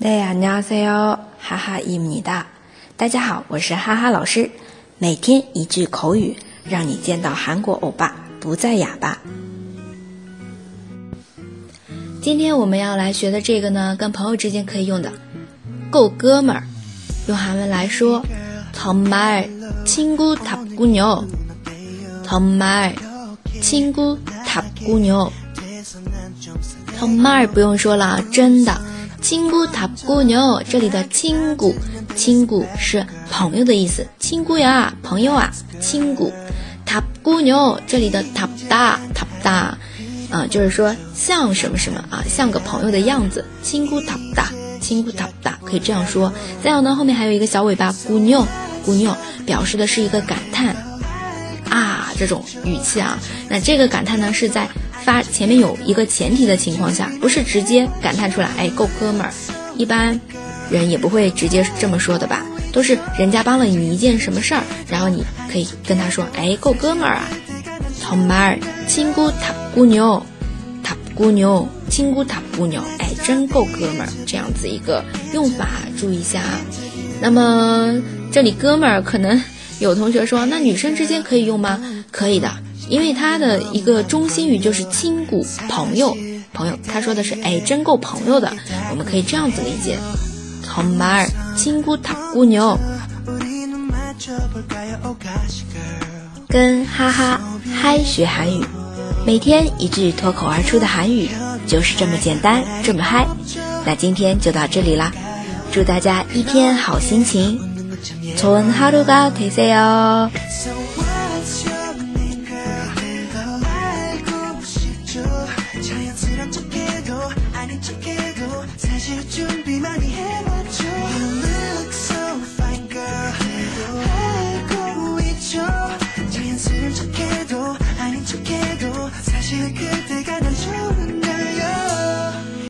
大家好，哈哈伊米哒。大家好，我是哈哈老师。每天一句口语，让你见到韩国欧巴不再哑巴。今天我们要来学的这个呢，跟朋友之间可以用的，够哥们儿。用韩文来说，정말친구탑구 요。 정말친구탑구 요。 정말不用说了，真的。 亲姑塔姑牛，这里的亲姑，亲姑是朋友的意思。亲姑呀，朋友啊，亲姑塔姑牛，这里的塔大塔大，啊，就是说像什么什么啊，像个朋友的样子。亲姑塔大，亲姑塔大，可以这样说。再有呢，后面还有一个小尾巴姑牛，姑牛表示的是一个感叹啊，这种语气啊。那这个感叹呢，是在。发前面有一个前提的情况下，不是直接感叹出来，哎，够哥们儿。一般人也不会直接这么说的吧？都是人家帮了你一件什么事儿，然后你可以跟他说，哎，够哥们儿啊。정말亲姑塔姑牛，塔姑牛，亲姑塔姑牛，哎，真够哥们儿。这样子一个用法，注意一下啊。那么这里哥们儿，可能有同学说，那女生之间可以用吗？可以的。因为它的一个中心语就是亲骨朋友朋友，他说的是哎真够朋友的，我们可以这样子理解，정말亲骨塔姑牛，跟哈哈嗨学韩语，每天一句脱口而出的韩语，就是这么简单这么嗨。那今天就到这里啦，祝大家一天好心情，좋은하루가되세 요。 아닌 척해도 사실 준비 많이 해봤죠. You look 알고 있죠. 자연스런 척해도 아닌 척해도 사실 그